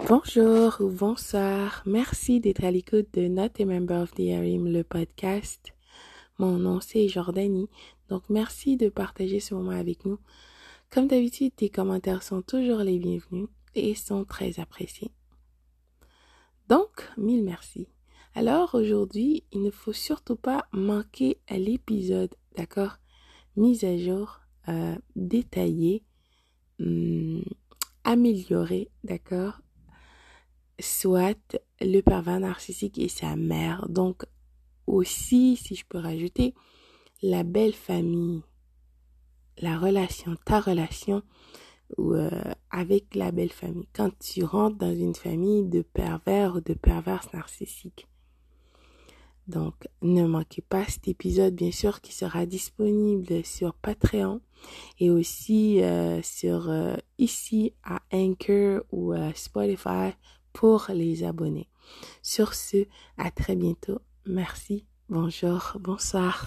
Bonjour ou bonsoir. Merci d'être à l'écoute de Not a Member of the Harim, le podcast. Mon nom c'est Jordanie. Donc merci de partager ce moment avec nous. Comme d'habitude, tes commentaires sont toujours les bienvenus et sont très appréciés. Donc, mille merci. Alors aujourd'hui, il ne faut surtout pas manquer à l'épisode, d'accord? Mise à jour, euh, détaillé, hum, amélioré, d'accord? Soit le pervers narcissique et sa mère. Donc aussi, si je peux rajouter, la belle famille, la relation, ta relation ou euh, avec la belle famille. Quand tu rentres dans une famille de pervers ou de perverses narcissiques. Donc, ne manquez pas cet épisode, bien sûr, qui sera disponible sur Patreon et aussi euh, sur euh, ici à Anchor ou Spotify pour les abonnés. Sur ce, à très bientôt. Merci, bonjour, bonsoir.